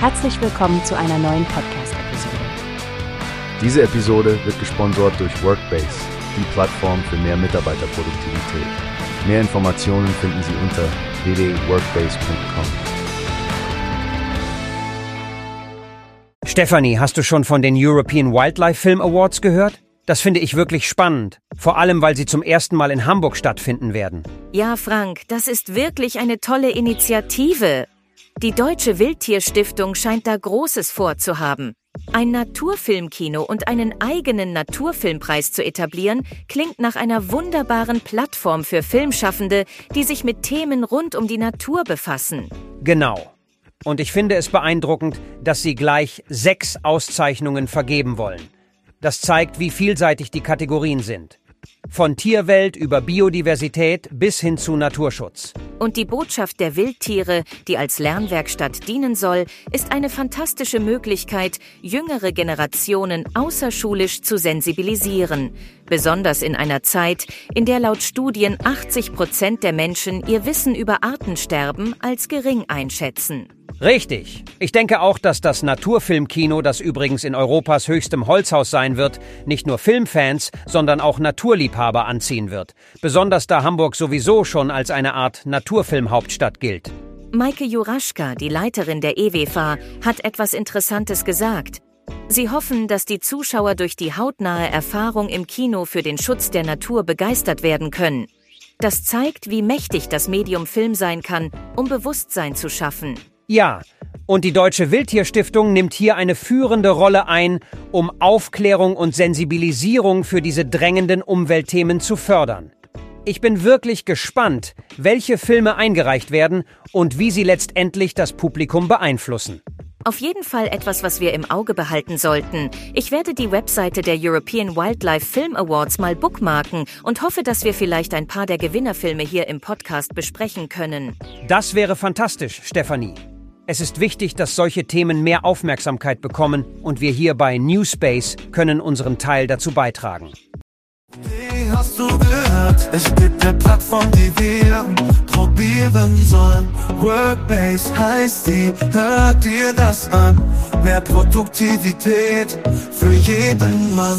Herzlich willkommen zu einer neuen Podcast-Episode. Diese Episode wird gesponsert durch Workbase, die Plattform für mehr Mitarbeiterproduktivität. Mehr Informationen finden Sie unter www.workbase.com. Stephanie, hast du schon von den European Wildlife Film Awards gehört? Das finde ich wirklich spannend, vor allem weil sie zum ersten Mal in Hamburg stattfinden werden. Ja, Frank, das ist wirklich eine tolle Initiative. Die Deutsche Wildtierstiftung scheint da Großes vorzuhaben. Ein Naturfilmkino und einen eigenen Naturfilmpreis zu etablieren, klingt nach einer wunderbaren Plattform für Filmschaffende, die sich mit Themen rund um die Natur befassen. Genau. Und ich finde es beeindruckend, dass sie gleich sechs Auszeichnungen vergeben wollen. Das zeigt, wie vielseitig die Kategorien sind. Von Tierwelt über Biodiversität bis hin zu Naturschutz. Und die Botschaft der Wildtiere, die als Lernwerkstatt dienen soll, ist eine fantastische Möglichkeit, jüngere Generationen außerschulisch zu sensibilisieren. Besonders in einer Zeit, in der laut Studien 80 Prozent der Menschen ihr Wissen über Artensterben als gering einschätzen. Richtig. Ich denke auch, dass das Naturfilmkino, das übrigens in Europas höchstem Holzhaus sein wird, nicht nur Filmfans, sondern auch Naturliebhaber anziehen wird. Besonders da Hamburg sowieso schon als eine Art Naturfilmhauptstadt gilt. Maike Juraschka, die Leiterin der EWFA, hat etwas Interessantes gesagt. Sie hoffen, dass die Zuschauer durch die hautnahe Erfahrung im Kino für den Schutz der Natur begeistert werden können. Das zeigt, wie mächtig das Medium Film sein kann, um Bewusstsein zu schaffen. Ja, und die Deutsche Wildtierstiftung nimmt hier eine führende Rolle ein, um Aufklärung und Sensibilisierung für diese drängenden Umweltthemen zu fördern. Ich bin wirklich gespannt, welche Filme eingereicht werden und wie sie letztendlich das Publikum beeinflussen. Auf jeden Fall etwas, was wir im Auge behalten sollten. Ich werde die Webseite der European Wildlife Film Awards mal bookmarken und hoffe, dass wir vielleicht ein paar der Gewinnerfilme hier im Podcast besprechen können. Das wäre fantastisch, Stefanie. Es ist wichtig, dass solche Themen mehr Aufmerksamkeit bekommen und wir hier bei Newspace können unseren Teil dazu beitragen. Wie hast du gehört? Es gibt eine Plattform, die wir probieren sollen. Workbase heißt die, hört dir das an. Mehr Produktivität für jeden Mann.